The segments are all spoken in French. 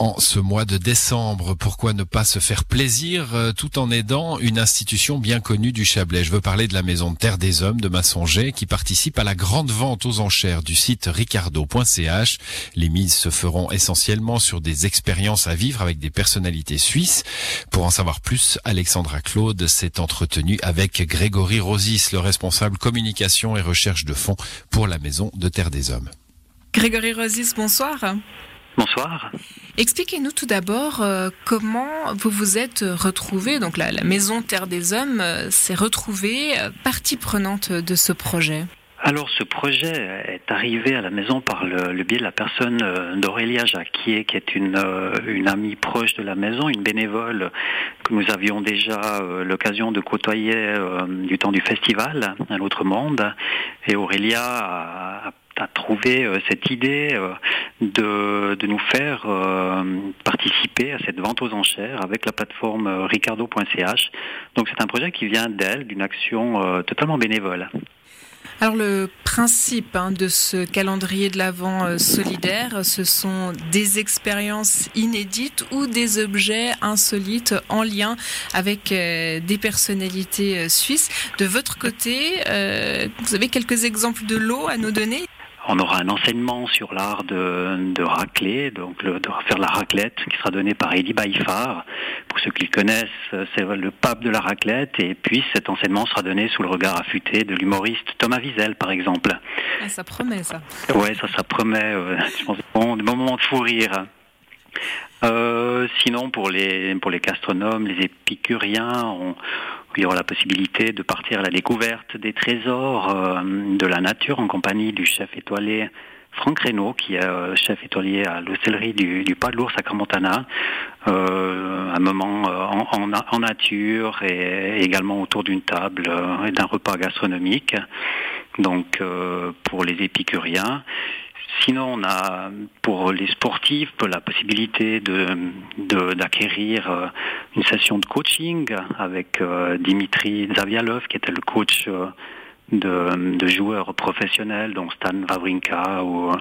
En ce mois de décembre, pourquoi ne pas se faire plaisir euh, tout en aidant une institution bien connue du Chablais? Je veux parler de la Maison de Terre des Hommes de Massonger qui participe à la grande vente aux enchères du site ricardo.ch. Les mises se feront essentiellement sur des expériences à vivre avec des personnalités suisses. Pour en savoir plus, Alexandra Claude s'est entretenue avec Grégory Rosis, le responsable communication et recherche de fonds pour la Maison de Terre des Hommes. Grégory Rosis, bonsoir. Bonsoir. Expliquez-nous tout d'abord euh, comment vous vous êtes retrouvé, donc la, la Maison Terre des Hommes euh, s'est retrouvée euh, partie prenante de ce projet. Alors ce projet est arrivé à la maison par le, le biais de la personne euh, d'Aurélia Jacquier, qui est une, euh, une amie proche de la maison, une bénévole que nous avions déjà euh, l'occasion de côtoyer du temps du festival, Un autre monde. Et Aurélia a, a trouvé euh, cette idée euh, de, de nous faire euh, participer à cette vente aux enchères avec la plateforme ricardo.ch. Donc c'est un projet qui vient d'elle, d'une action totalement bénévole. Alors le principe hein, de ce calendrier de l'Avent solidaire, ce sont des expériences inédites ou des objets insolites en lien avec des personnalités suisses. De votre côté, vous avez quelques exemples de lots à nous donner? On aura un enseignement sur l'art de, de racler, donc le, de faire la raclette, qui sera donné par Eddie Baïfar. Pour ceux qui le connaissent, c'est le pape de la raclette. Et puis cet enseignement sera donné sous le regard affûté de l'humoriste Thomas Wiesel, par exemple. ah, Ça promet ça. Ouais, ça, ça promet, euh, je pense, bon, des moments de fou rire. Euh, sinon, pour les pour les gastronomes, les épicuriens, on, il y aura la possibilité de partir à la découverte des trésors euh, de la nature en compagnie du chef étoilé Franck Reynaud, qui est euh, chef étoilé à l'hôtellerie du, Pas de l'Ours à. Euh, un moment en, en, nature et également autour d'une table et d'un repas gastronomique. Donc pour les épicuriens. Sinon, on a pour les sportifs la possibilité de de- d'acquérir euh, une session de coaching avec euh, Dimitri Zavialov, qui était le coach euh, de, de joueurs professionnels, dont Stan Wawrinka ou,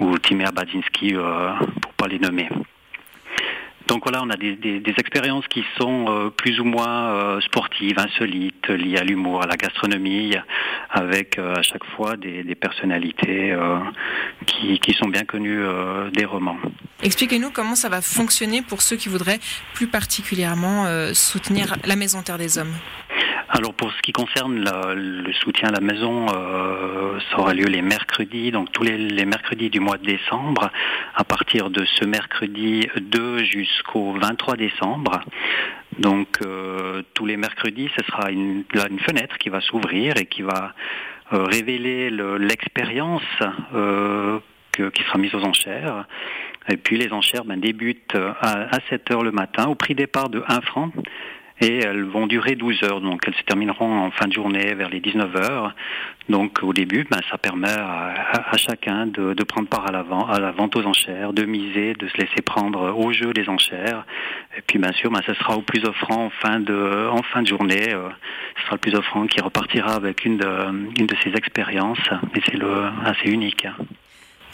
ou Timur Badzinski, pour pas les nommer. Donc voilà, on a des, expériences qui sont euh, plus ou moins euh, sportives, insolites, liées à l'humour, à la gastronomie, avec euh, à chaque fois des, personnalités qui, qui sont bien connues des romans. Expliquez-nous comment ça va fonctionner pour ceux qui voudraient plus particulièrement soutenir la Maison Terre des Hommes. Alors pour ce qui concerne le soutien à la maison, euh, ça aura lieu les mercredis, donc tous les, mercredis du mois de décembre, à partir de ce mercredi 2 jusqu'au 23 décembre. Donc euh, tous les mercredis, ce sera une, là, une fenêtre qui va s'ouvrir et qui va euh, révéler le- l'expérience euh, qui sera mise aux enchères. Et puis les enchères ben, débutent à, à 7 heures le matin au prix départ de 1 franc et elles vont durer 12 heures, donc elles se termineront en fin de journée vers les 19 heures. Donc au début, ben, ça permet à, chacun de, de prendre part à la, vente, à la vente aux enchères, de miser, de se laisser prendre au jeu des enchères. Et puis bien sûr, ben, ce sera au plus offrant en fin de, en fin de journée. euh, ce sera le plus offrant qui repartira avec une de, une de ses expériences. Et c'est assez unique.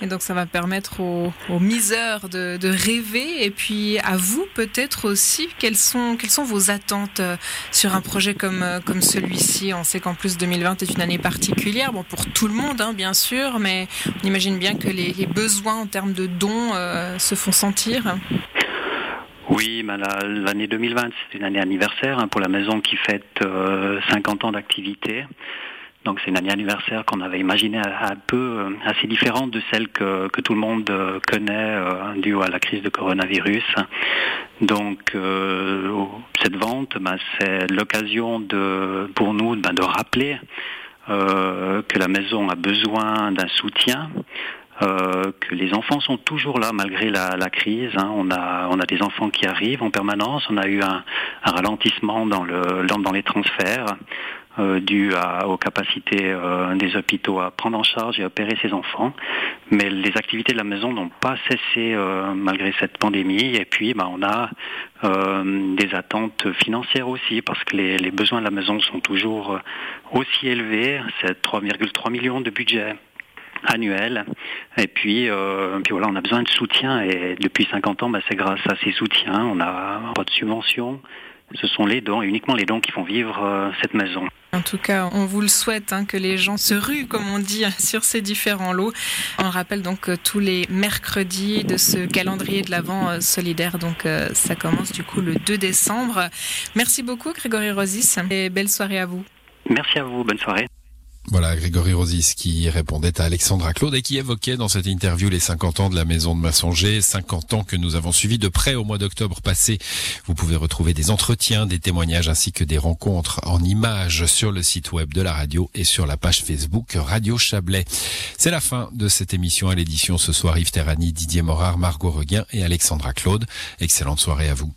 Et donc ça va permettre aux, miseurs de, rêver et puis à vous peut-être aussi quelles sont vos attentes euh, sur un projet comme euh, comme celui-ci? On sait qu'en plus 2020 est une année particulière, bon pour tout le monde hein, bien sûr, mais on imagine bien que les, besoins en termes de dons euh, se font sentir. Oui, ben la- l'année 2020, c'est une année anniversaire hein, pour la maison qui fête euh, 50 ans d'activité. Donc c'est une année anniversaire qu'on avait imaginé un peu euh, assez différente de celle que, que tout le monde euh, connaît euh, due à la crise de coronavirus. Donc cette vente, ben, c'est l'occasion de pour nous ben, de rappeler que la maison a besoin d'un soutien. Que les enfants sont toujours là malgré la, la crise. hein. On a on a des enfants qui arrivent en permanence. On a eu un, un ralentissement dans le dans les transferts euh, dû à, aux capacités euh, des hôpitaux à prendre en charge et opérer ces enfants. Mais les activités de la maison n'ont pas cessé euh, malgré cette pandémie. Et puis, bah, on a euh, des attentes financières aussi parce que les, les besoins de la maison sont toujours euh, aussi élevés. C'est 3,3 millions de budget. annuel. Et puis, euh, puis voilà, on a besoin de soutien et depuis 50 ans, bah, c'est grâce à ces soutiens. On n'a pas de subvention. Ce sont les dons, uniquement les dons qui font vivre euh, cette maison. En tout cas, on vous le souhaite, hein, que les gens se ruent, comme on dit, sur ces différents lots. On rappelle donc tous les mercredis de ce calendrier de l'Avent euh, solidaire. Donc, euh, ça commence du coup le 2 décembre. Merci beaucoup, Grégory Rosis, et belle soirée à vous. Merci à vous, bonne soirée. Voilà, Grégory Rosis qui répondait à Alexandra Claude et qui évoquait dans cette interview les 50 ans de la maison de Massonger, 50 ans que nous avons suivis de près au mois d'octobre passé. Vous pouvez retrouver des entretiens, des témoignages ainsi que des rencontres en images sur le site web de la radio et sur la page Facebook Radio Chablais. C'est la fin de cette émission à l'édition ce soir Yves Terrani, Didier Morard, Margot Reguin et Alexandra Claude. Excellente soirée à vous.